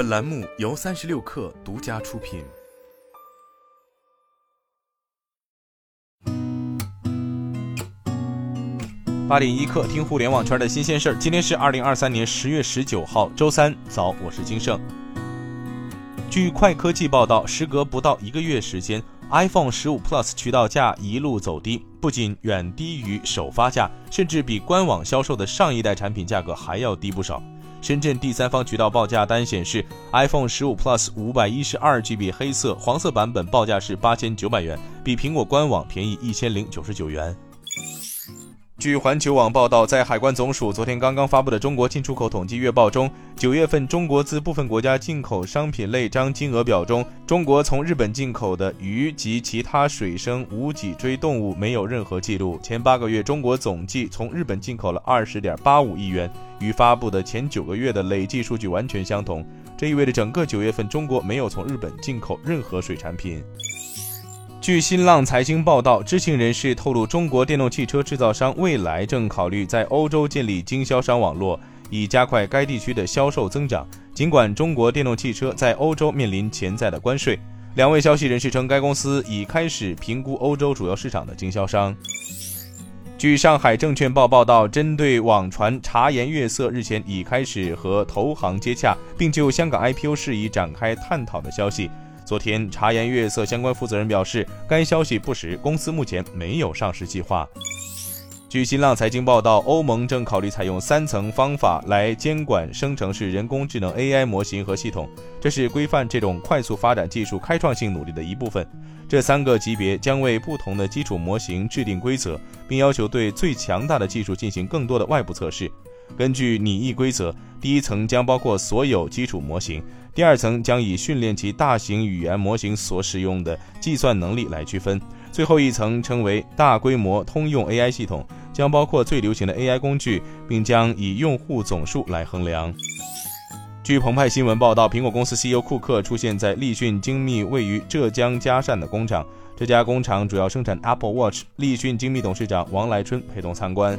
本栏目由三十六氪独家出品。八点一刻，听互联网圈的新鲜事儿。今天是二零二三年十月十九号，周三早，我是金盛。据快科技报道，时隔不到一个月时间，iPhone 十五 Plus 渠道价一路走低，不仅远低于首发价，甚至比官网销售的上一代产品价格还要低不少。深圳第三方渠道报价单显示，iPhone 十五 Plus 五百一十二 GB 黑色、黄色版本报价是八千九百元，比苹果官网便宜一千零九十九元。据环球网报道，在海关总署昨天刚刚发布的《中国进出口统计月报》中，九月份中国自部分国家进口商品类章金额表中，中国从日本进口的鱼及其他水生无脊椎动物没有任何记录。前八个月，中国总计从日本进口了二十点八五亿元，与发布的前九个月的累计数据完全相同。这意味着整个九月份，中国没有从日本进口任何水产品。据新浪财经报道，知情人士透露，中国电动汽车制造商蔚来正考虑在欧洲建立经销商网络，以加快该地区的销售增长。尽管中国电动汽车在欧洲面临潜在的关税，两位消息人士称，该公司已开始评估欧洲主要市场的经销商。据上海证券报报道，针对网传茶颜悦色日前已开始和投行接洽，并就香港 IPO 事宜展开探讨的消息。昨天，茶颜悦色相关负责人表示，该消息不实，公司目前没有上市计划。据新浪财经报道，欧盟正考虑采用三层方法来监管生成式人工智能 AI 模型和系统，这是规范这种快速发展技术开创性努力的一部分。这三个级别将为不同的基础模型制定规则，并要求对最强大的技术进行更多的外部测试。根据拟议规则，第一层将包括所有基础模型，第二层将以训练其大型语言模型所使用的计算能力来区分，最后一层称为大规模通用 AI 系统，将包括最流行的 AI 工具，并将以用户总数来衡量。据澎湃新闻报道，苹果公司 CEO 库克出现在立讯精密位于浙江嘉善的工厂，这家工厂主要生产 Apple Watch。立讯精密董事长王来春陪同参观。